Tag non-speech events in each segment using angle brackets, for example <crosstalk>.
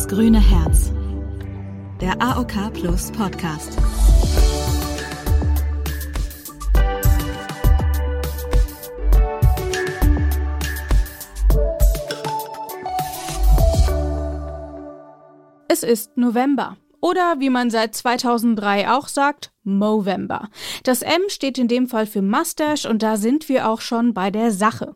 Das grüne Herz. Der AOK Plus Podcast. Es ist November. Oder wie man seit 2003 auch sagt, Movember. Das M steht in dem Fall für Mustache und da sind wir auch schon bei der Sache.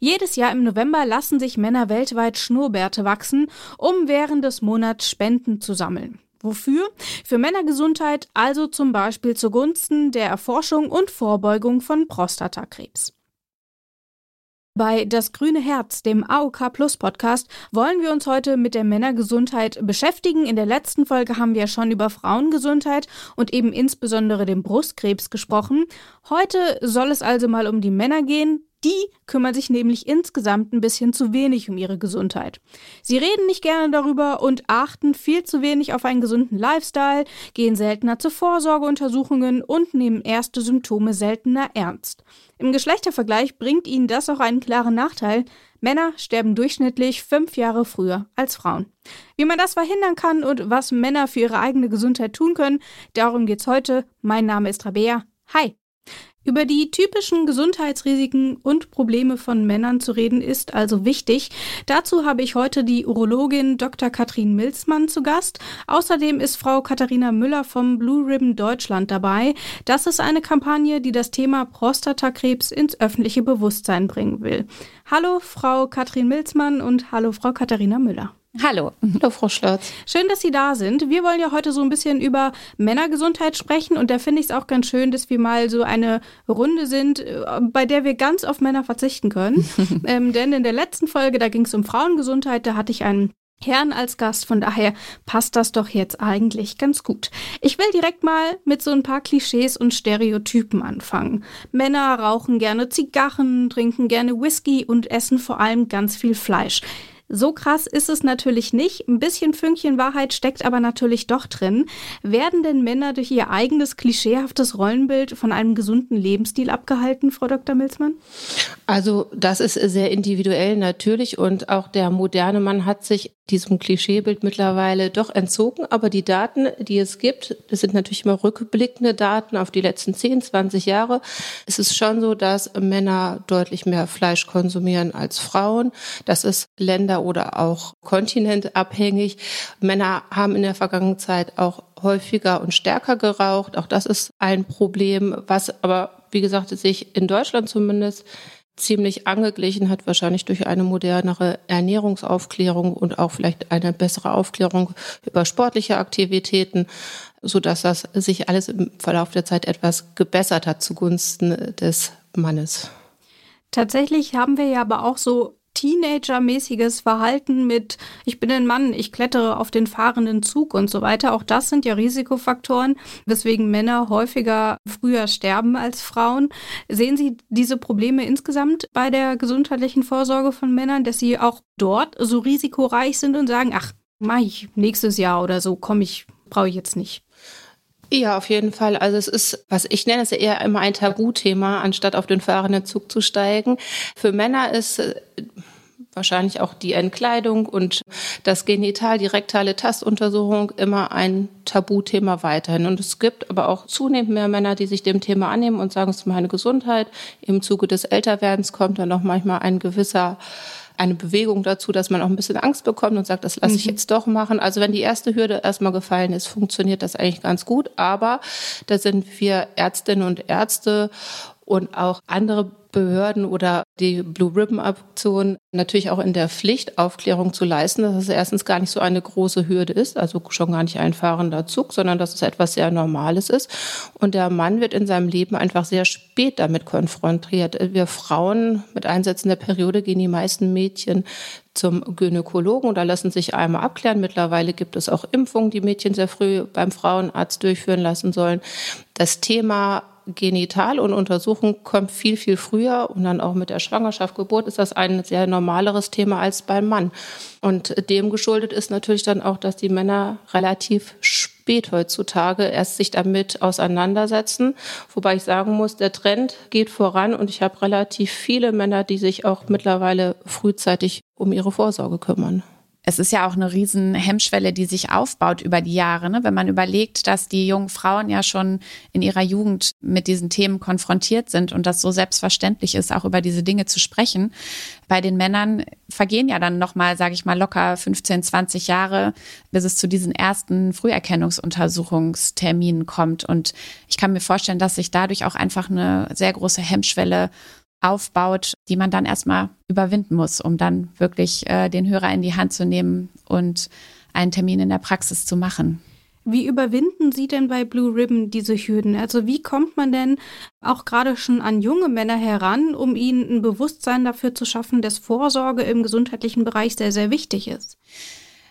Jedes Jahr im November lassen sich Männer weltweit Schnurrbärte wachsen, um während des Monats Spenden zu sammeln. Wofür? Für Männergesundheit, also zum Beispiel zugunsten der Erforschung und Vorbeugung von Prostatakrebs. Bei Das grüne Herz, dem AOK Plus Podcast, wollen wir uns heute mit der Männergesundheit beschäftigen. In der letzten Folge haben wir schon über Frauengesundheit und eben insbesondere den Brustkrebs gesprochen. Heute soll es also mal um die Männer gehen, die kümmern sich nämlich insgesamt ein bisschen zu wenig um ihre Gesundheit. Sie reden nicht gerne darüber und achten viel zu wenig auf einen gesunden Lifestyle, gehen seltener zu Vorsorgeuntersuchungen und nehmen erste Symptome seltener ernst. Im Geschlechtervergleich bringt ihnen das auch einen klaren Nachteil. Männer sterben durchschnittlich fünf Jahre früher als Frauen. Wie man das verhindern kann und was Männer für ihre eigene Gesundheit tun können, darum geht's heute. Mein Name ist Rabea. Hi! Über die typischen Gesundheitsrisiken und Probleme von Männern zu reden ist also wichtig. Dazu habe ich heute die Urologin Dr. Katrin Milzmann zu Gast. Außerdem ist Frau Katharina Müller vom Blue Ribbon Deutschland dabei. Das ist eine Kampagne, die das Thema Prostatakrebs ins öffentliche Bewusstsein bringen will. Hallo Frau Katrin Milzmann und hallo Frau Katharina Müller. Hallo. Hallo, Frau Schlotz. Schön, dass Sie da sind. Wir wollen ja heute so ein bisschen über Männergesundheit sprechen und da finde ich es auch ganz schön, dass wir mal so eine Runde sind, äh, bei der wir ganz auf Männer verzichten können. <laughs> ähm, denn in der letzten Folge, da ging es um Frauengesundheit, da hatte ich einen Herrn als Gast, von daher passt das doch jetzt eigentlich ganz gut. Ich will direkt mal mit so ein paar Klischees und Stereotypen anfangen. Männer rauchen gerne Zigarren, trinken gerne Whisky und essen vor allem ganz viel Fleisch. So krass ist es natürlich nicht. Ein bisschen Fünkchen Wahrheit steckt aber natürlich doch drin. Werden denn Männer durch ihr eigenes klischeehaftes Rollenbild von einem gesunden Lebensstil abgehalten, Frau Dr. Milzmann? Also das ist sehr individuell natürlich und auch der moderne Mann hat sich diesem Klischeebild mittlerweile doch entzogen. Aber die Daten, die es gibt, das sind natürlich immer rückblickende Daten auf die letzten 10, 20 Jahre. Es ist schon so, dass Männer deutlich mehr Fleisch konsumieren als Frauen. Das ist Länder oder auch kontinentabhängig. Männer haben in der vergangenen Zeit auch häufiger und stärker geraucht. Auch das ist ein Problem, was aber, wie gesagt, sich in Deutschland zumindest ziemlich angeglichen hat, wahrscheinlich durch eine modernere Ernährungsaufklärung und auch vielleicht eine bessere Aufklärung über sportliche Aktivitäten, so dass das sich alles im Verlauf der Zeit etwas gebessert hat zugunsten des Mannes. Tatsächlich haben wir ja aber auch so Teenager-mäßiges Verhalten mit, ich bin ein Mann, ich klettere auf den fahrenden Zug und so weiter. Auch das sind ja Risikofaktoren, weswegen Männer häufiger früher sterben als Frauen. Sehen Sie diese Probleme insgesamt bei der gesundheitlichen Vorsorge von Männern, dass sie auch dort so risikoreich sind und sagen, ach, mach ich nächstes Jahr oder so, komme ich, brauche ich jetzt nicht. Ja, auf jeden Fall. Also es ist, was ich nenne, es eher immer ein Tabuthema, anstatt auf den fahrenden Zug zu steigen. Für Männer ist äh, wahrscheinlich auch die Entkleidung und das Genital, die rektale Tastuntersuchung immer ein Tabuthema weiterhin. Und es gibt aber auch zunehmend mehr Männer, die sich dem Thema annehmen und sagen, es ist meine Gesundheit. Im Zuge des Älterwerdens kommt dann auch manchmal ein gewisser eine Bewegung dazu, dass man auch ein bisschen Angst bekommt und sagt, das lasse ich mhm. jetzt doch machen. Also wenn die erste Hürde erstmal gefallen ist, funktioniert das eigentlich ganz gut. Aber da sind wir Ärztinnen und Ärzte und auch andere Behörden oder die Blue Ribbon Aktion natürlich auch in der Pflicht, Aufklärung zu leisten, dass es erstens gar nicht so eine große Hürde ist, also schon gar nicht ein fahrender Zug, sondern dass es etwas sehr Normales ist. Und der Mann wird in seinem Leben einfach sehr spät damit konfrontiert. Wir Frauen mit Einsätzen der Periode gehen die meisten Mädchen zum Gynäkologen oder lassen sich einmal abklären. Mittlerweile gibt es auch Impfungen, die Mädchen sehr früh beim Frauenarzt durchführen lassen sollen. Das Thema Genital und Untersuchung kommt viel, viel früher und dann auch mit der Schwangerschaft, Geburt ist das ein sehr normaleres Thema als beim Mann. Und dem geschuldet ist natürlich dann auch, dass die Männer relativ spät heutzutage erst sich damit auseinandersetzen. Wobei ich sagen muss, der Trend geht voran und ich habe relativ viele Männer, die sich auch mittlerweile frühzeitig um ihre Vorsorge kümmern. Es ist ja auch eine riesen Hemmschwelle, die sich aufbaut über die Jahre. Ne? Wenn man überlegt, dass die jungen Frauen ja schon in ihrer Jugend mit diesen Themen konfrontiert sind und das so selbstverständlich ist, auch über diese Dinge zu sprechen. Bei den Männern vergehen ja dann nochmal, sage ich mal, locker 15, 20 Jahre, bis es zu diesen ersten Früherkennungsuntersuchungsterminen kommt. Und ich kann mir vorstellen, dass sich dadurch auch einfach eine sehr große Hemmschwelle aufbaut, die man dann erstmal überwinden muss, um dann wirklich äh, den Hörer in die Hand zu nehmen und einen Termin in der Praxis zu machen. Wie überwinden Sie denn bei Blue Ribbon diese Hürden? Also wie kommt man denn auch gerade schon an junge Männer heran, um ihnen ein Bewusstsein dafür zu schaffen, dass Vorsorge im gesundheitlichen Bereich sehr, sehr wichtig ist?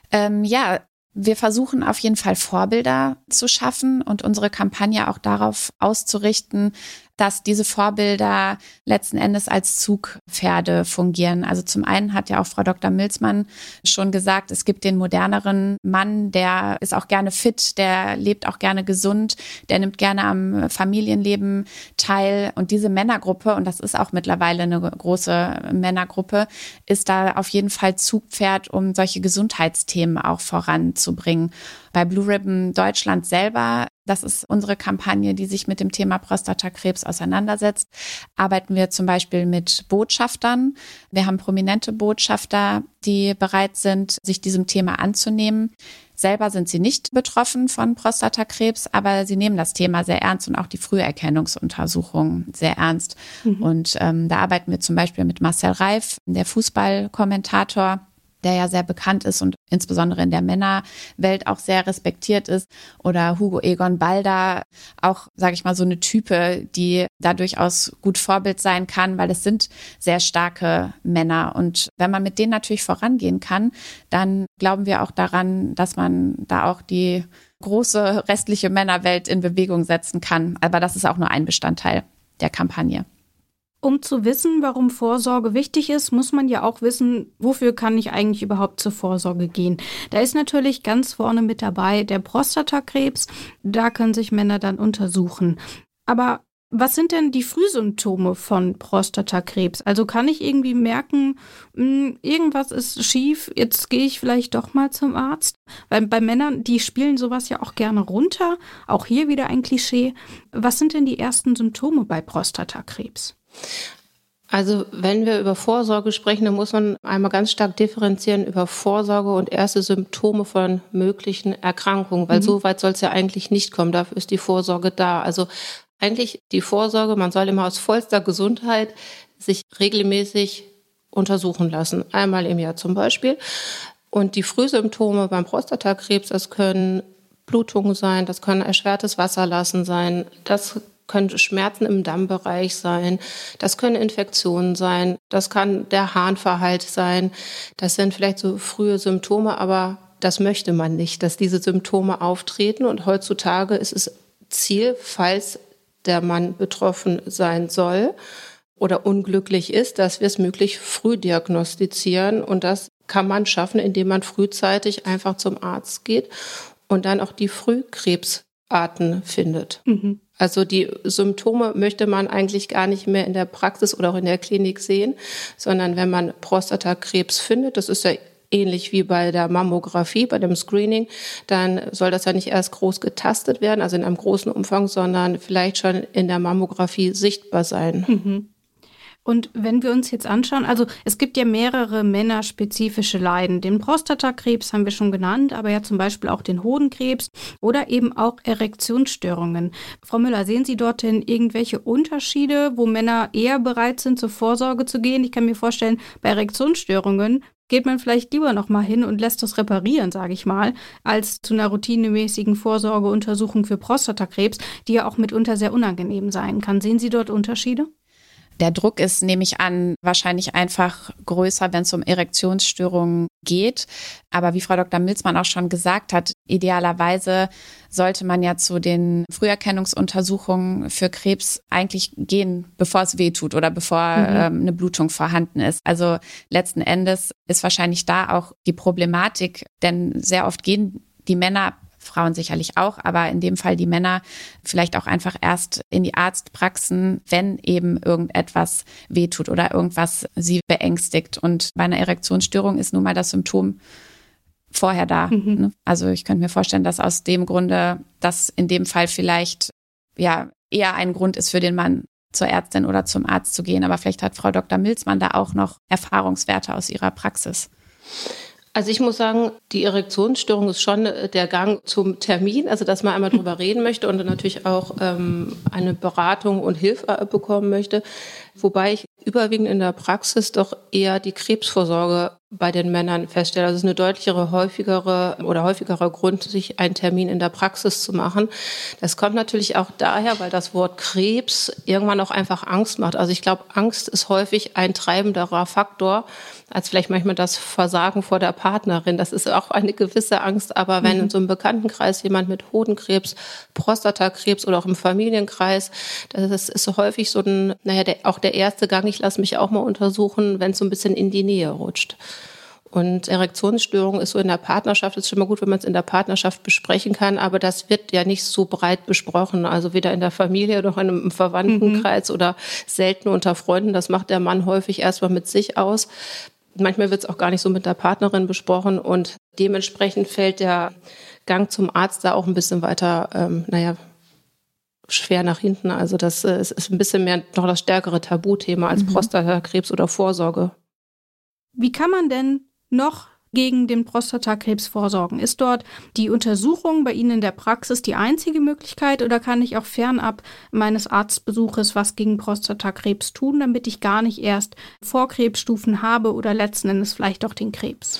Ähm, ja, wir versuchen auf jeden Fall Vorbilder zu schaffen und unsere Kampagne auch darauf auszurichten, dass diese Vorbilder letzten Endes als Zugpferde fungieren. Also zum einen hat ja auch Frau Dr. Milzmann schon gesagt, es gibt den moderneren Mann, der ist auch gerne fit, der lebt auch gerne gesund, der nimmt gerne am Familienleben teil. Und diese Männergruppe, und das ist auch mittlerweile eine große Männergruppe, ist da auf jeden Fall Zugpferd, um solche Gesundheitsthemen auch voranzubringen. Bei Blue Ribbon Deutschland selber, das ist unsere Kampagne, die sich mit dem Thema Prostatakrebs auseinandersetzt, arbeiten wir zum Beispiel mit Botschaftern. Wir haben prominente Botschafter, die bereit sind, sich diesem Thema anzunehmen. Selber sind sie nicht betroffen von Prostatakrebs, aber sie nehmen das Thema sehr ernst und auch die Früherkennungsuntersuchung sehr ernst. Mhm. Und ähm, da arbeiten wir zum Beispiel mit Marcel Reif, der Fußballkommentator, der ja sehr bekannt ist und insbesondere in der Männerwelt auch sehr respektiert ist. Oder Hugo Egon Balder, auch, sage ich mal, so eine Type, die da durchaus gut Vorbild sein kann, weil es sind sehr starke Männer. Und wenn man mit denen natürlich vorangehen kann, dann glauben wir auch daran, dass man da auch die große restliche Männerwelt in Bewegung setzen kann. Aber das ist auch nur ein Bestandteil der Kampagne. Um zu wissen, warum Vorsorge wichtig ist, muss man ja auch wissen, wofür kann ich eigentlich überhaupt zur Vorsorge gehen. Da ist natürlich ganz vorne mit dabei der Prostatakrebs. Da können sich Männer dann untersuchen. Aber was sind denn die Frühsymptome von Prostatakrebs? Also kann ich irgendwie merken, hm, irgendwas ist schief, jetzt gehe ich vielleicht doch mal zum Arzt? Weil bei Männern, die spielen sowas ja auch gerne runter. Auch hier wieder ein Klischee. Was sind denn die ersten Symptome bei Prostatakrebs? Also wenn wir über Vorsorge sprechen, dann muss man einmal ganz stark differenzieren über Vorsorge und erste Symptome von möglichen Erkrankungen, weil mhm. so weit soll es ja eigentlich nicht kommen. Dafür ist die Vorsorge da. Also eigentlich die Vorsorge, man soll immer aus vollster Gesundheit sich regelmäßig untersuchen lassen. Einmal im Jahr zum Beispiel. Und die Frühsymptome beim Prostatakrebs, das können Blutungen sein, das können erschwertes Wasserlassen sein, das können Schmerzen im Dammbereich sein, das können Infektionen sein, das kann der Harnverhalt sein, das sind vielleicht so frühe Symptome, aber das möchte man nicht, dass diese Symptome auftreten. Und heutzutage ist es Ziel, falls der Mann betroffen sein soll oder unglücklich ist, dass wir es möglich früh diagnostizieren. Und das kann man schaffen, indem man frühzeitig einfach zum Arzt geht und dann auch die Frühkrebsarten findet. Mhm. Also die Symptome möchte man eigentlich gar nicht mehr in der Praxis oder auch in der Klinik sehen, sondern wenn man Prostatakrebs findet, das ist ja ähnlich wie bei der Mammographie, bei dem Screening, dann soll das ja nicht erst groß getastet werden, also in einem großen Umfang, sondern vielleicht schon in der Mammographie sichtbar sein. Mhm. Und wenn wir uns jetzt anschauen, also es gibt ja mehrere männerspezifische Leiden. Den Prostatakrebs haben wir schon genannt, aber ja zum Beispiel auch den Hodenkrebs oder eben auch Erektionsstörungen. Frau Müller, sehen Sie dort denn irgendwelche Unterschiede, wo Männer eher bereit sind, zur Vorsorge zu gehen? Ich kann mir vorstellen, bei Erektionsstörungen geht man vielleicht lieber noch mal hin und lässt das reparieren, sage ich mal, als zu einer routinemäßigen Vorsorgeuntersuchung für Prostatakrebs, die ja auch mitunter sehr unangenehm sein kann. Sehen Sie dort Unterschiede? Der Druck ist, nehme ich an, wahrscheinlich einfach größer, wenn es um Erektionsstörungen geht. Aber wie Frau Dr. Milzmann auch schon gesagt hat, idealerweise sollte man ja zu den Früherkennungsuntersuchungen für Krebs eigentlich gehen, bevor es weh tut oder bevor mhm. ähm, eine Blutung vorhanden ist. Also letzten Endes ist wahrscheinlich da auch die Problematik, denn sehr oft gehen die Männer Frauen sicherlich auch, aber in dem Fall die Männer vielleicht auch einfach erst in die Arztpraxen, wenn eben irgendetwas wehtut oder irgendwas sie beängstigt. Und bei einer Erektionsstörung ist nun mal das Symptom vorher da. Mhm. Ne? Also ich könnte mir vorstellen, dass aus dem Grunde das in dem Fall vielleicht ja eher ein Grund ist für den Mann, zur Ärztin oder zum Arzt zu gehen. Aber vielleicht hat Frau Dr. Milzmann da auch noch Erfahrungswerte aus ihrer Praxis. Also ich muss sagen, die Erektionsstörung ist schon äh, der Gang zum Termin, also dass man einmal drüber reden möchte und natürlich auch ähm, eine Beratung und Hilfe äh, bekommen möchte. Wobei ich überwiegend in der Praxis doch eher die Krebsvorsorge bei den Männern feststelle. Also es ist eine deutlichere, häufigere oder häufigerer Grund, sich einen Termin in der Praxis zu machen. Das kommt natürlich auch daher, weil das Wort Krebs irgendwann auch einfach Angst macht. Also ich glaube, Angst ist häufig ein treibenderer Faktor als vielleicht manchmal das Versagen vor der Partnerin. Das ist auch eine gewisse Angst. Aber wenn mhm. in so einem Bekanntenkreis jemand mit Hodenkrebs, Prostatakrebs oder auch im Familienkreis, das ist häufig so ein, naja, der, auch der erste Gang, ich lasse mich auch mal untersuchen, wenn es so ein bisschen in die Nähe rutscht. Und Erektionsstörung ist so in der Partnerschaft, ist schon mal gut, wenn man es in der Partnerschaft besprechen kann, aber das wird ja nicht so breit besprochen. Also weder in der Familie noch in einem Verwandtenkreis mhm. oder selten unter Freunden. Das macht der Mann häufig erstmal mit sich aus. Manchmal wird es auch gar nicht so mit der Partnerin besprochen und dementsprechend fällt der Gang zum Arzt da auch ein bisschen weiter, ähm, naja, schwer nach hinten. Also das äh, ist ein bisschen mehr noch das stärkere Tabuthema als mhm. Prostatakrebs oder Vorsorge. Wie kann man denn noch gegen den Prostatakrebs vorsorgen? Ist dort die Untersuchung bei Ihnen in der Praxis die einzige Möglichkeit oder kann ich auch fernab meines Arztbesuches was gegen Prostatakrebs tun, damit ich gar nicht erst Vorkrebsstufen habe oder letzten Endes vielleicht auch den Krebs?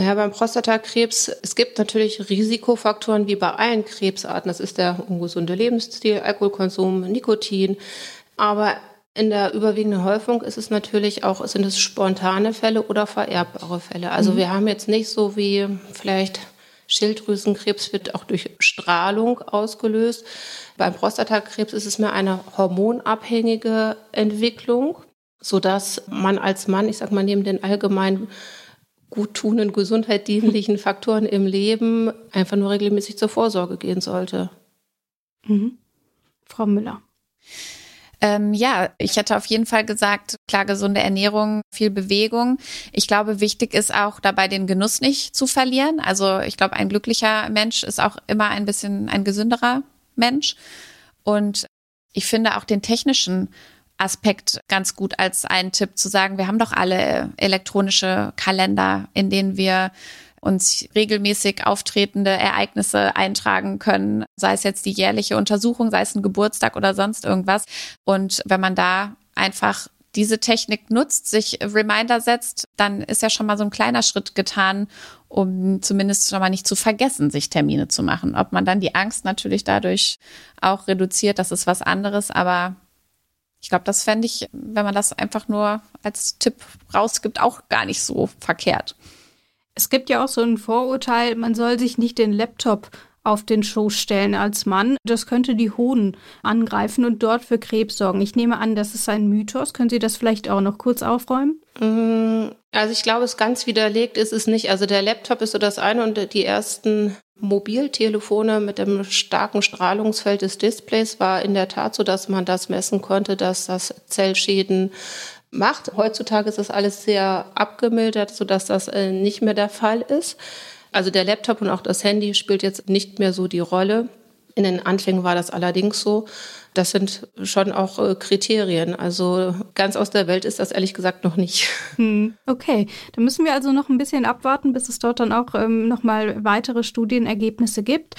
Naja, beim Prostatakrebs, es gibt natürlich Risikofaktoren wie bei allen Krebsarten. Das ist der ungesunde Lebensstil, Alkoholkonsum, Nikotin. Aber in der überwiegenden Häufung ist es natürlich auch, sind es spontane Fälle oder vererbbare Fälle. Also mhm. wir haben jetzt nicht so wie vielleicht Schilddrüsenkrebs wird auch durch Strahlung ausgelöst. Beim Prostatakrebs ist es mehr eine hormonabhängige Entwicklung, sodass man als Mann, ich sag mal, neben den allgemeinen guttunenden, gesundheitsdienlichen <laughs> Faktoren im Leben einfach nur regelmäßig zur Vorsorge gehen sollte. Mhm. Frau Müller. Ähm, ja, ich hätte auf jeden Fall gesagt, klar, gesunde Ernährung, viel Bewegung. Ich glaube, wichtig ist auch dabei den Genuss nicht zu verlieren. Also ich glaube, ein glücklicher Mensch ist auch immer ein bisschen ein gesünderer Mensch. Und ich finde auch den technischen Aspekt ganz gut als einen Tipp zu sagen, wir haben doch alle elektronische Kalender, in denen wir uns regelmäßig auftretende Ereignisse eintragen können, sei es jetzt die jährliche Untersuchung, sei es ein Geburtstag oder sonst irgendwas. Und wenn man da einfach diese Technik nutzt, sich Reminder setzt, dann ist ja schon mal so ein kleiner Schritt getan, um zumindest schon mal nicht zu vergessen, sich Termine zu machen. Ob man dann die Angst natürlich dadurch auch reduziert, das ist was anderes, aber ich glaube, das fände ich, wenn man das einfach nur als Tipp rausgibt, auch gar nicht so verkehrt. Es gibt ja auch so ein Vorurteil, man soll sich nicht den Laptop auf den Schoß stellen als Mann. Das könnte die Hoden angreifen und dort für Krebs sorgen. Ich nehme an, das ist ein Mythos. Können Sie das vielleicht auch noch kurz aufräumen? Mm, also ich glaube, es ganz widerlegt ist es nicht. Also der Laptop ist so das eine und die ersten Mobiltelefone mit dem starken Strahlungsfeld des Displays war in der Tat so, dass man das messen konnte, dass das Zellschäden macht. Heutzutage ist das alles sehr abgemildert, sodass das äh, nicht mehr der Fall ist. Also der Laptop und auch das Handy spielt jetzt nicht mehr so die Rolle. In den Anfängen war das allerdings so. Das sind schon auch äh, Kriterien. Also ganz aus der Welt ist das ehrlich gesagt noch nicht. <laughs> Hm, okay, dann müssen wir also noch ein bisschen abwarten, bis es dort dann auch ähm, nochmal weitere Studienergebnisse gibt.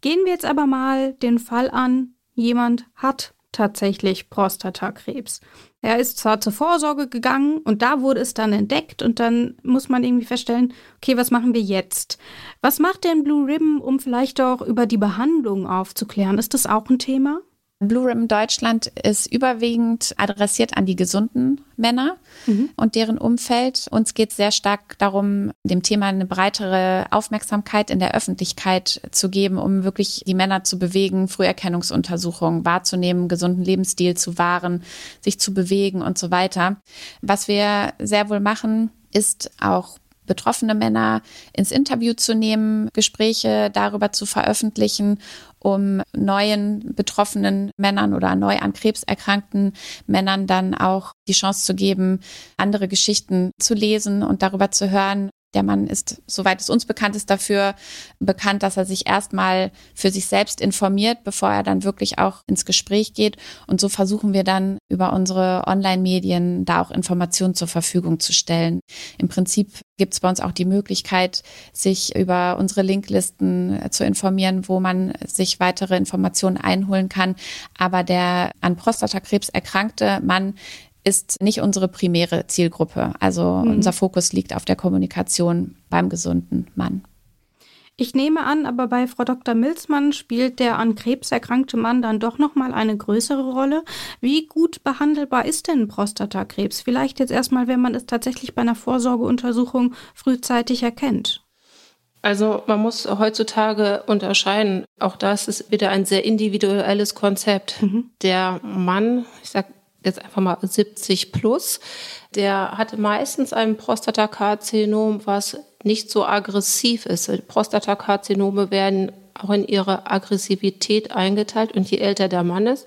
Gehen wir jetzt aber mal den Fall an, jemand hat tatsächlich Prostatakrebs. Er ist zwar zur Vorsorge gegangen und da wurde es dann entdeckt und dann muss man irgendwie feststellen, okay, was machen wir jetzt? Was macht denn Blue Ribbon, um vielleicht auch über die Behandlung aufzuklären? Ist das auch ein Thema? Blue Ribbon Deutschland ist überwiegend adressiert an die gesunden Männer mhm. und deren Umfeld. Uns geht es sehr stark darum, dem Thema eine breitere Aufmerksamkeit in der Öffentlichkeit zu geben, um wirklich die Männer zu bewegen, Früherkennungsuntersuchungen wahrzunehmen, gesunden Lebensstil zu wahren, sich zu bewegen und so weiter. Was wir sehr wohl machen, ist auch betroffene Männer ins Interview zu nehmen, Gespräche darüber zu veröffentlichen um neuen betroffenen Männern oder neu an Krebs erkrankten Männern dann auch die Chance zu geben, andere Geschichten zu lesen und darüber zu hören, Der Mann ist, soweit es uns bekannt ist, dafür bekannt, dass er sich erstmal für sich selbst informiert, bevor er dann wirklich auch ins Gespräch geht. Und so versuchen wir dann über unsere Online-Medien da auch Informationen zur Verfügung zu stellen. Im Prinzip gibt es bei uns auch die Möglichkeit, sich über unsere Linklisten zu informieren, wo man sich weitere Informationen einholen kann. Aber der an Prostatakrebs erkrankte Mann ist nicht unsere primäre Zielgruppe. Also mhm. unser Fokus liegt auf der Kommunikation beim gesunden Mann. Ich nehme an, aber bei Frau Dr. Milzmann spielt der an Krebs erkrankte Mann dann doch noch mal eine größere Rolle. Wie gut behandelbar ist denn Prostatakrebs? Vielleicht jetzt erstmal, wenn man es tatsächlich bei einer Vorsorgeuntersuchung frühzeitig erkennt. Also man muss heutzutage unterscheiden. Auch das ist wieder ein sehr individuelles Konzept. Mhm. Der Mann, ich sag jetzt einfach mal 70 plus, der hatte meistens ein Prostatakarzinom, was nicht so aggressiv ist. Prostatakarzinome werden auch in ihre Aggressivität eingeteilt und je älter der Mann ist,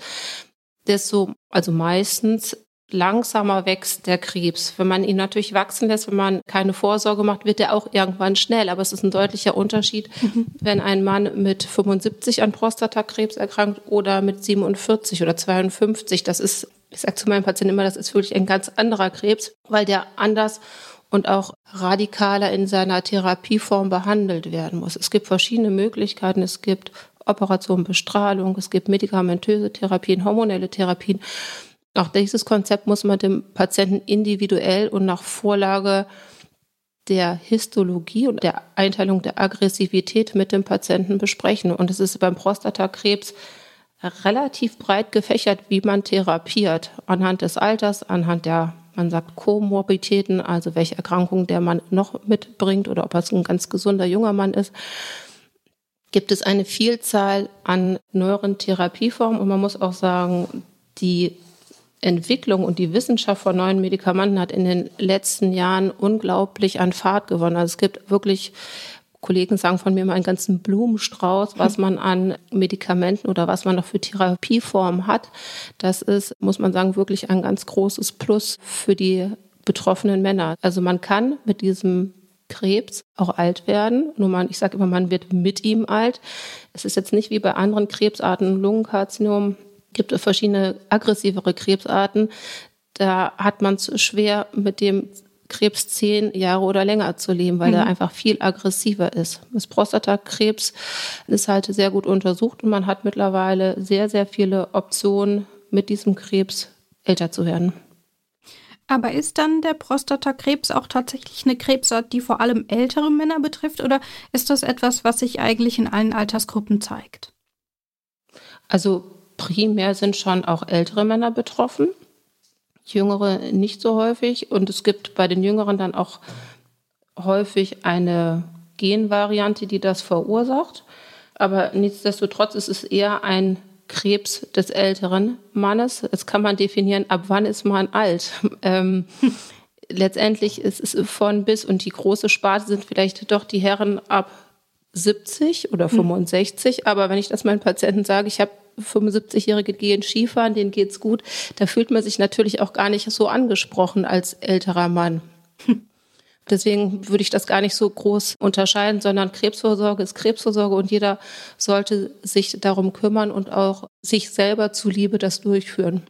desto, also meistens langsamer wächst der Krebs. Wenn man ihn natürlich wachsen lässt, wenn man keine Vorsorge macht, wird er auch irgendwann schnell. Aber es ist ein deutlicher Unterschied, mhm. wenn ein Mann mit 75 an Prostatakrebs erkrankt oder mit 47 oder 52. Das ist ich sage zu meinen Patienten immer, das ist wirklich ein ganz anderer Krebs, weil der anders und auch radikaler in seiner Therapieform behandelt werden muss. Es gibt verschiedene Möglichkeiten. Es gibt Operation, Bestrahlung, es gibt medikamentöse Therapien, hormonelle Therapien. Auch dieses Konzept muss man dem Patienten individuell und nach Vorlage der Histologie und der Einteilung der Aggressivität mit dem Patienten besprechen. Und es ist beim Prostatakrebs relativ breit gefächert, wie man therapiert, anhand des Alters, anhand der, man sagt, Komorbiditäten, also welche Erkrankungen der Mann noch mitbringt oder ob er ein ganz gesunder junger Mann ist, gibt es eine Vielzahl an neueren Therapieformen und man muss auch sagen, die Entwicklung und die Wissenschaft von neuen Medikamenten hat in den letzten Jahren unglaublich an Fahrt gewonnen. Also es gibt wirklich Kollegen sagen von mir mal einen ganzen Blumenstrauß, was <laughs> man an Medikamenten oder was man noch für Therapieformen hat. Das ist, muss man sagen, wirklich ein ganz großes Plus für die betroffenen Männer. Also man kann mit diesem Krebs auch alt werden. Nur man, ich sage immer, man wird mit ihm alt. Es ist jetzt nicht wie bei anderen Krebsarten, Lungenkarzinom, gibt es verschiedene aggressivere Krebsarten. Da hat man es schwer mit dem Krebs zehn Jahre oder länger zu leben, weil mhm. er einfach viel aggressiver ist. Das Prostatakrebs ist halt sehr gut untersucht und man hat mittlerweile sehr, sehr viele Optionen, mit diesem Krebs älter zu werden. Aber ist dann der Prostatakrebs auch tatsächlich eine Krebsart, die vor allem ältere Männer betrifft, oder ist das etwas, was sich eigentlich in allen Altersgruppen zeigt? Also primär sind schon auch ältere Männer betroffen. Jüngere nicht so häufig. Und es gibt bei den Jüngeren dann auch häufig eine Genvariante, die das verursacht. Aber nichtsdestotrotz ist es eher ein Krebs des älteren Mannes. Jetzt kann man definieren, ab wann ist man alt. <laughs> Ähm, letztendlich ist es von bis und die große Sparte sind vielleicht doch die Herren ab 70 oder 65. Hm. Aber wenn ich das meinen Patienten sage, ich habe 75-Jährige gehen Skifahren, denen geht's gut. Da fühlt man sich natürlich auch gar nicht so angesprochen als älterer Mann. Deswegen würde ich das gar nicht so groß unterscheiden, sondern Krebsvorsorge ist Krebsvorsorge und jeder sollte sich darum kümmern und auch sich selber zuliebe das durchführen.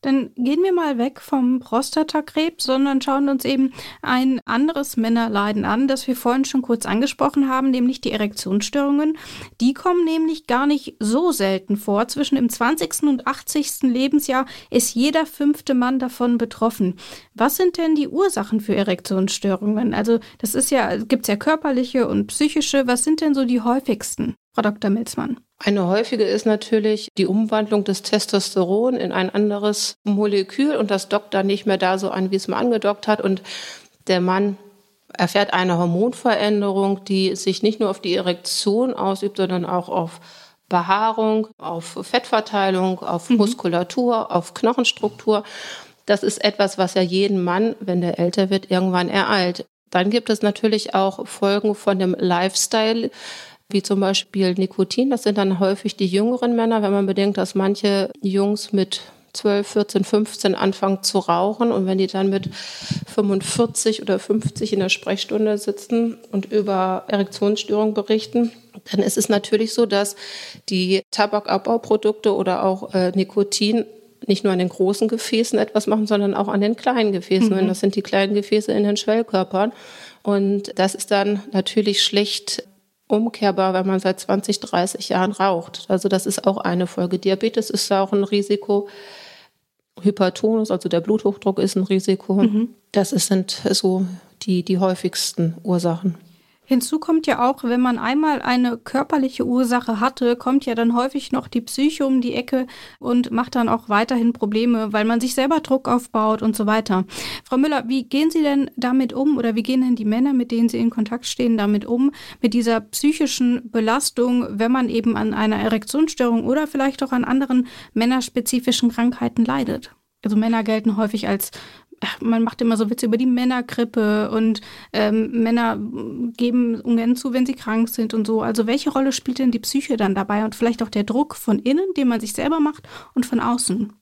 Dann gehen wir mal weg vom Prostatakrebs, sondern schauen uns eben ein anderes Männerleiden an, das wir vorhin schon kurz angesprochen haben, nämlich die Erektionsstörungen. Die kommen nämlich gar nicht so selten vor. Zwischen dem 20. und 80. Lebensjahr ist jeder fünfte Mann davon betroffen. Was sind denn die Ursachen für Erektionsstörungen? Also, das ist ja, gibt's ja körperliche und psychische. Was sind denn so die häufigsten, Frau Dr. Milzmann? Eine häufige ist natürlich die Umwandlung des Testosteron in ein anderes Molekül und das dockt dann nicht mehr da so an, wie es mal angedockt hat und der Mann erfährt eine Hormonveränderung, die sich nicht nur auf die Erektion ausübt, sondern auch auf Behaarung, auf Fettverteilung, auf mhm. Muskulatur, auf Knochenstruktur. Das ist etwas, was ja jeden Mann, wenn der älter wird, irgendwann ereilt. Dann gibt es natürlich auch Folgen von dem Lifestyle, wie zum Beispiel Nikotin. Das sind dann häufig die jüngeren Männer, wenn man bedenkt, dass manche Jungs mit 12, 14, 15 anfangen zu rauchen und wenn die dann mit 45 oder 50 in der Sprechstunde sitzen und über Erektionsstörungen berichten, dann ist es natürlich so, dass die Tabakabbauprodukte oder auch äh, Nikotin nicht nur an den großen Gefäßen etwas machen, sondern auch an den kleinen Gefäßen. Mhm. Und das sind die kleinen Gefäße in den Schwellkörpern. Und das ist dann natürlich schlecht umkehrbar, wenn man seit 20, 30 Jahren raucht. Also das ist auch eine Folge. Diabetes ist auch ein Risiko. Hypertonus, also der Bluthochdruck ist ein Risiko. Mhm. Das sind so die, die häufigsten Ursachen. Hinzu kommt ja auch, wenn man einmal eine körperliche Ursache hatte, kommt ja dann häufig noch die Psyche um die Ecke und macht dann auch weiterhin Probleme, weil man sich selber Druck aufbaut und so weiter. Frau Müller, wie gehen Sie denn damit um oder wie gehen denn die Männer, mit denen Sie in Kontakt stehen, damit um, mit dieser psychischen Belastung, wenn man eben an einer Erektionsstörung oder vielleicht auch an anderen männerspezifischen Krankheiten leidet? Also Männer gelten häufig als man macht immer so Witze über die Männergrippe und ähm, Männer geben ungern zu, wenn sie krank sind und so. Also welche Rolle spielt denn die Psyche dann dabei und vielleicht auch der Druck von innen, den man sich selber macht und von außen?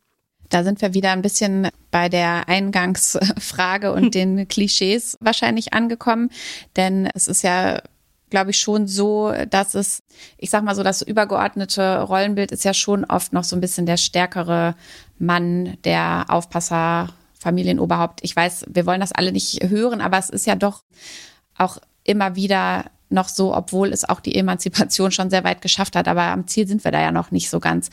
Da sind wir wieder ein bisschen bei der Eingangsfrage und <laughs> den Klischees wahrscheinlich angekommen, denn es ist ja glaube ich schon so, dass es, ich sag mal so, das übergeordnete Rollenbild ist ja schon oft noch so ein bisschen der stärkere Mann, der Aufpasser, Familienoberhaupt. Ich weiß, wir wollen das alle nicht hören, aber es ist ja doch auch immer wieder noch so, obwohl es auch die Emanzipation schon sehr weit geschafft hat. Aber am Ziel sind wir da ja noch nicht so ganz.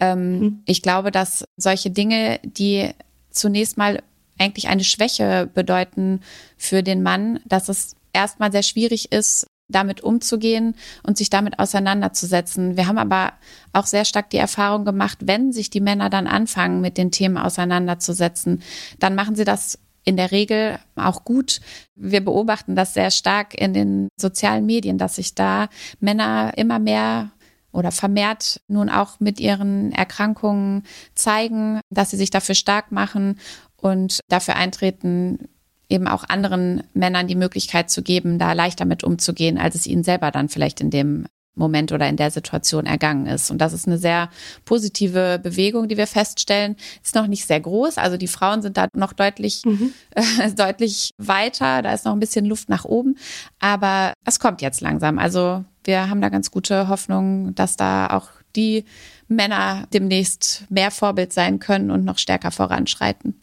Ähm, mhm. Ich glaube, dass solche Dinge, die zunächst mal eigentlich eine Schwäche bedeuten für den Mann, dass es erstmal sehr schwierig ist, damit umzugehen und sich damit auseinanderzusetzen. Wir haben aber auch sehr stark die Erfahrung gemacht, wenn sich die Männer dann anfangen, mit den Themen auseinanderzusetzen, dann machen sie das in der Regel auch gut. Wir beobachten das sehr stark in den sozialen Medien, dass sich da Männer immer mehr oder vermehrt nun auch mit ihren Erkrankungen zeigen, dass sie sich dafür stark machen und dafür eintreten, eben auch anderen Männern die Möglichkeit zu geben, da leichter mit umzugehen, als es ihnen selber dann vielleicht in dem Moment oder in der Situation ergangen ist. Und das ist eine sehr positive Bewegung, die wir feststellen. Ist noch nicht sehr groß. Also die Frauen sind da noch deutlich, mhm. äh, <laughs> deutlich weiter. Da ist noch ein bisschen Luft nach oben. Aber es kommt jetzt langsam. Also wir haben da ganz gute Hoffnung, dass da auch die Männer demnächst mehr Vorbild sein können und noch stärker voranschreiten.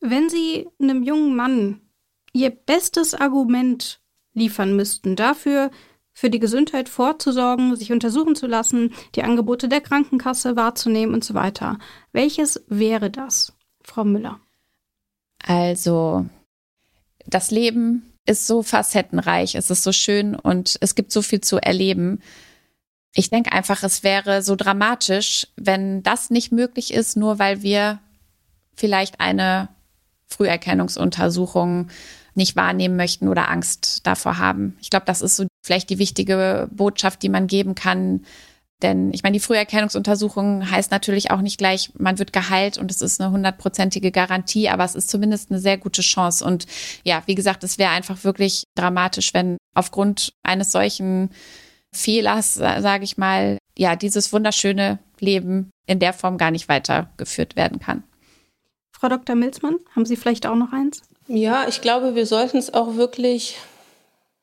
Wenn Sie einem jungen Mann Ihr bestes Argument liefern müssten dafür, für die Gesundheit vorzusorgen, sich untersuchen zu lassen, die Angebote der Krankenkasse wahrzunehmen und so weiter. Welches wäre das, Frau Müller? Also, das Leben ist so facettenreich, es ist so schön und es gibt so viel zu erleben. Ich denke einfach, es wäre so dramatisch, wenn das nicht möglich ist, nur weil wir vielleicht eine Früherkennungsuntersuchungen nicht wahrnehmen möchten oder Angst davor haben. Ich glaube, das ist so vielleicht die wichtige Botschaft, die man geben kann. Denn ich meine, die Früherkennungsuntersuchung heißt natürlich auch nicht gleich, man wird geheilt und es ist eine hundertprozentige Garantie, aber es ist zumindest eine sehr gute Chance. Und ja, wie gesagt, es wäre einfach wirklich dramatisch, wenn aufgrund eines solchen Fehlers, sage ich mal, ja, dieses wunderschöne Leben in der Form gar nicht weitergeführt werden kann. Frau Dr. Milzmann, haben Sie vielleicht auch noch eins? Ja, ich glaube, wir sollten es auch wirklich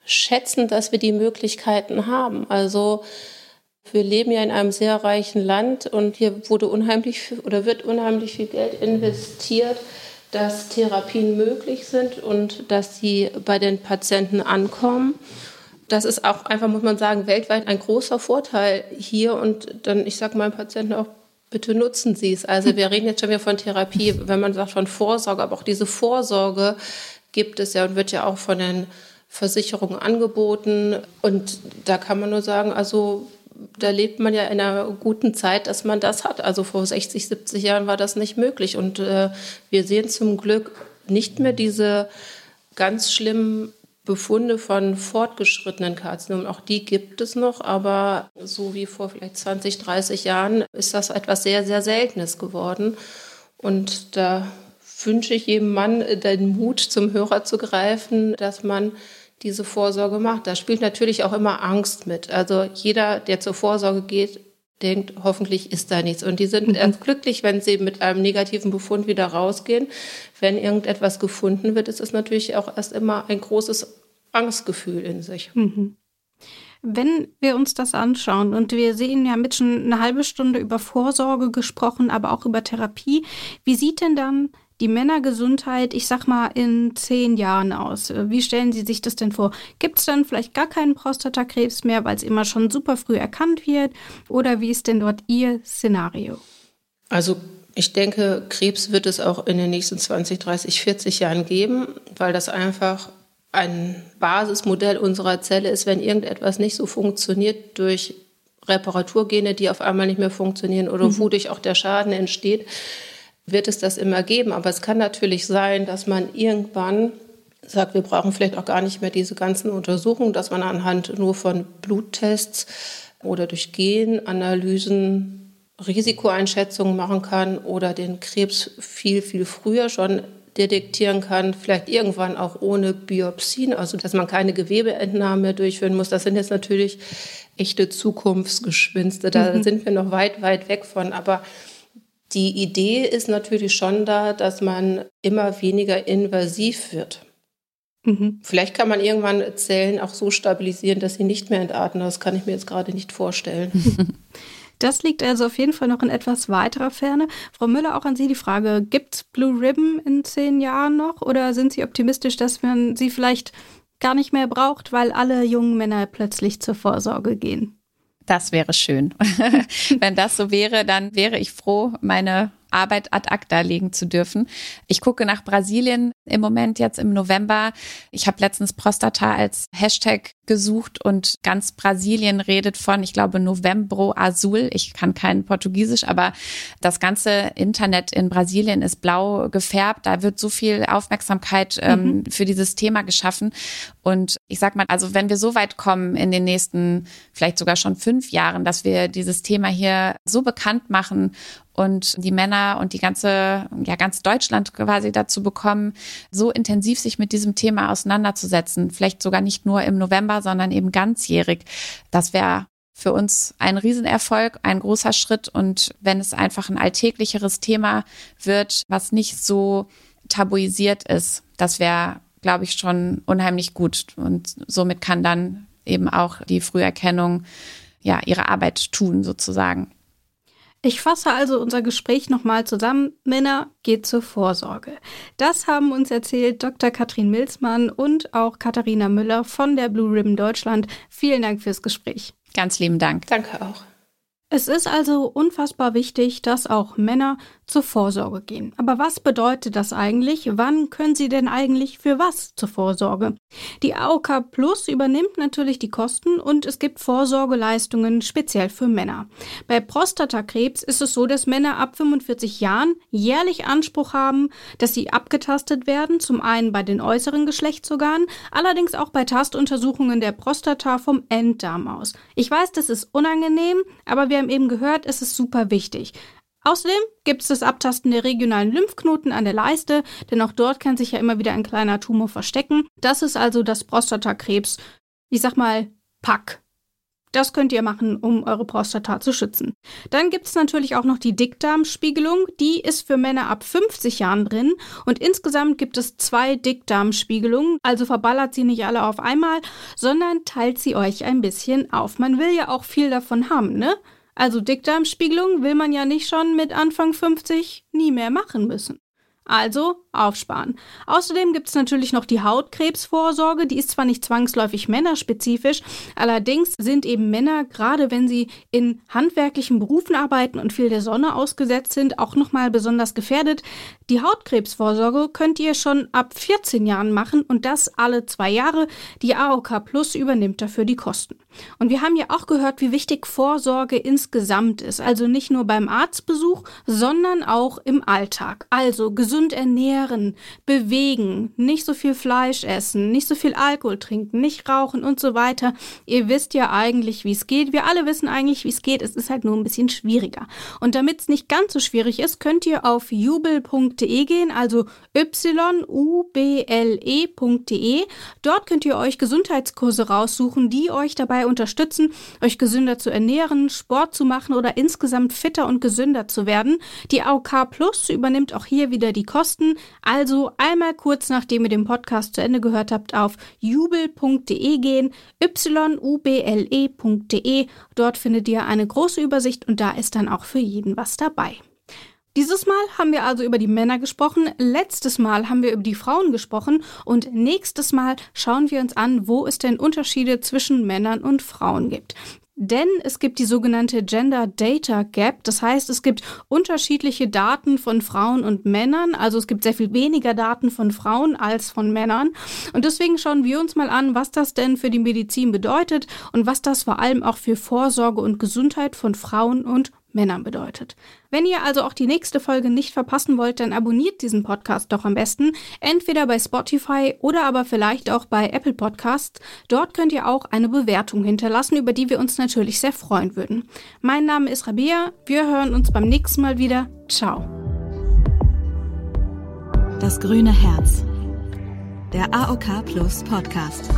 schätzen, dass wir die Möglichkeiten haben. Also wir leben ja in einem sehr reichen Land und hier wurde unheimlich oder wird unheimlich viel Geld investiert, dass Therapien möglich sind und dass sie bei den Patienten ankommen. Das ist auch einfach, muss man sagen, weltweit ein großer Vorteil hier und dann, ich sage meinen Patienten auch, bitte nutzen Sie es. Also wir reden jetzt schon wieder von Therapie, wenn man sagt von Vorsorge, aber auch diese Vorsorge gibt es ja und wird ja auch von den Versicherungen angeboten. Und da kann man nur sagen, also da lebt man ja in einer guten Zeit, dass man das hat. Also vor 60, 70 Jahren war das nicht möglich. Und äh, wir sehen zum Glück nicht mehr diese ganz schlimmen Befunde von fortgeschrittenen Karzinomen. Auch die gibt es noch, aber so wie vor vielleicht 20, 30 Jahren ist das etwas sehr, sehr Seltenes geworden. Und da wünsche ich jedem Mann den Mut, zum Hörer zu greifen, dass man diese Vorsorge macht. Da spielt natürlich auch immer Angst mit. Also jeder, der zur Vorsorge geht, denkt, hoffentlich ist da nichts. Und die sind mhm. <laughs> erst glücklich, wenn sie mit einem negativen Befund wieder rausgehen. Wenn irgendetwas gefunden wird, ist es natürlich auch erst immer ein großes Angstgefühl in sich. Mhm. Wenn wir uns das anschauen und wir sehen, ja mit schon eine halbe Stunde über Vorsorge gesprochen, aber auch über Therapie, wie sieht denn dann die Männergesundheit, ich sag mal, in zehn Jahren aus? Wie stellen Sie sich das denn vor? Gibt es dann vielleicht gar keinen Prostatakrebs mehr, weil es immer schon super früh erkannt wird? Oder wie ist denn dort Ihr Szenario? Also ich denke, Krebs wird es auch in den nächsten 20, 30, 40 Jahren geben, weil das einfach ein Basismodell unserer Zelle ist, wenn irgendetwas nicht so funktioniert durch Reparaturgene, die auf einmal nicht mehr funktionieren oder mhm. wodurch auch der Schaden entsteht, wird es das immer geben. Aber es kann natürlich sein, dass man irgendwann sagt, wir brauchen vielleicht auch gar nicht mehr diese ganzen Untersuchungen, dass man anhand nur von Bluttests oder durch Genanalysen Risikoeinschätzungen machen kann oder den Krebs viel, viel früher schon detektieren kann, vielleicht irgendwann auch ohne Biopsien, also dass man keine Gewebeentnahme mehr durchführen muss. Das sind jetzt natürlich echte Zukunftsgeschwinste. Da mhm. sind wir noch weit, weit weg von. Aber die Idee ist natürlich schon da, dass man immer weniger invasiv wird. Mhm. Vielleicht kann man irgendwann Zellen auch so stabilisieren, dass sie nicht mehr entarten. Das kann ich mir jetzt gerade nicht vorstellen. <laughs> Das liegt also auf jeden Fall noch in etwas weiterer Ferne. Frau Müller, auch an Sie die Frage, gibt es Blue Ribbon in zehn Jahren noch oder sind Sie optimistisch, dass man sie vielleicht gar nicht mehr braucht, weil alle jungen Männer plötzlich zur Vorsorge gehen? Das wäre schön. <laughs> Wenn das so wäre, dann wäre ich froh, meine Arbeit ad acta legen zu dürfen. Ich gucke nach Brasilien im Moment jetzt im November. Ich habe letztens Prostata als Hashtag gesucht und ganz Brasilien redet von, ich glaube, Novembro Azul. Ich kann kein Portugiesisch, aber das ganze Internet in Brasilien ist blau gefärbt. Da wird so viel Aufmerksamkeit ähm, mhm. für dieses Thema geschaffen. Und ich sag mal, also wenn wir so weit kommen in den nächsten, vielleicht sogar schon fünf Jahren, dass wir dieses Thema hier so bekannt machen und die Männer und die ganze, ja, ganz Deutschland quasi dazu bekommen, so intensiv sich mit diesem Thema auseinanderzusetzen. Vielleicht sogar nicht nur im November, sondern eben ganzjährig. Das wäre für uns ein Riesenerfolg, ein großer Schritt. Und wenn es einfach ein alltäglicheres Thema wird, was nicht so tabuisiert ist, das wäre, glaube ich, schon unheimlich gut. Und somit kann dann eben auch die Früherkennung ja ihre Arbeit tun, sozusagen. Ich fasse also unser Gespräch nochmal zusammen. Männer, geht zur Vorsorge. Das haben uns erzählt Dr. Katrin Milzmann und auch Katharina Müller von der Blue Ribbon Deutschland. Vielen Dank fürs Gespräch. Ganz lieben Dank. Danke auch. Es ist also unfassbar wichtig, dass auch Männer zur Vorsorge gehen. Aber was bedeutet das eigentlich? Wann können sie denn eigentlich für was zur Vorsorge? Die AOK Plus übernimmt natürlich die Kosten und es gibt Vorsorgeleistungen speziell für Männer. Bei Prostatakrebs ist es so, dass Männer ab 45 Jahren jährlich Anspruch haben, dass sie abgetastet werden, zum einen bei den äußeren Geschlechtsorganen, allerdings auch bei Tastuntersuchungen der Prostata vom Enddarm aus. Ich weiß, das ist unangenehm, aber wir haben eben gehört, es ist super wichtig. Außerdem gibt es das Abtasten der regionalen Lymphknoten an der Leiste, denn auch dort kann sich ja immer wieder ein kleiner Tumor verstecken. Das ist also das Prostatakrebs, ich sag mal, Pack. Das könnt ihr machen, um eure Prostata zu schützen. Dann gibt es natürlich auch noch die Dickdarmspiegelung. Die ist für Männer ab 50 Jahren drin. Und insgesamt gibt es zwei Dickdarmspiegelungen. Also verballert sie nicht alle auf einmal, sondern teilt sie euch ein bisschen auf. Man will ja auch viel davon haben, ne? Also Dickdarmspiegelung will man ja nicht schon mit Anfang 50 nie mehr machen müssen. Also aufsparen. Außerdem gibt es natürlich noch die Hautkrebsvorsorge. Die ist zwar nicht zwangsläufig männerspezifisch, allerdings sind eben Männer, gerade wenn sie in handwerklichen Berufen arbeiten und viel der Sonne ausgesetzt sind, auch nochmal besonders gefährdet. Die Hautkrebsvorsorge könnt ihr schon ab 14 Jahren machen und das alle zwei Jahre. Die AOK Plus übernimmt dafür die Kosten. Und wir haben ja auch gehört, wie wichtig Vorsorge insgesamt ist. Also nicht nur beim Arztbesuch, sondern auch im Alltag. Also gesund gesund ernähren, bewegen, nicht so viel Fleisch essen, nicht so viel Alkohol trinken, nicht rauchen und so weiter. Ihr wisst ja eigentlich, wie es geht. Wir alle wissen eigentlich, wie es geht. Es ist halt nur ein bisschen schwieriger. Und damit es nicht ganz so schwierig ist, könnt ihr auf jubel.de gehen, also y-u-b-l-e.de. Dort könnt ihr euch Gesundheitskurse raussuchen, die euch dabei unterstützen, euch gesünder zu ernähren, Sport zu machen oder insgesamt fitter und gesünder zu werden. Die AOK Plus übernimmt auch hier wieder die Kosten. Also einmal kurz nachdem ihr den Podcast zu Ende gehört habt, auf jubel.de gehen, y-u-b-l-e.de. Dort findet ihr eine große Übersicht und da ist dann auch für jeden was dabei. Dieses Mal haben wir also über die Männer gesprochen, letztes Mal haben wir über die Frauen gesprochen und nächstes Mal schauen wir uns an, wo es denn Unterschiede zwischen Männern und Frauen gibt. Denn es gibt die sogenannte Gender Data Gap. Das heißt, es gibt unterschiedliche Daten von Frauen und Männern. Also es gibt sehr viel weniger Daten von Frauen als von Männern. Und deswegen schauen wir uns mal an, was das denn für die Medizin bedeutet und was das vor allem auch für Vorsorge und Gesundheit von Frauen und Männern bedeutet. Wenn ihr also auch die nächste Folge nicht verpassen wollt, dann abonniert diesen Podcast doch am besten, entweder bei Spotify oder aber vielleicht auch bei Apple Podcasts. Dort könnt ihr auch eine Bewertung hinterlassen, über die wir uns natürlich sehr freuen würden. Mein Name ist Rabea, wir hören uns beim nächsten Mal wieder. Ciao. Das grüne Herz. Der AOK Plus Podcast.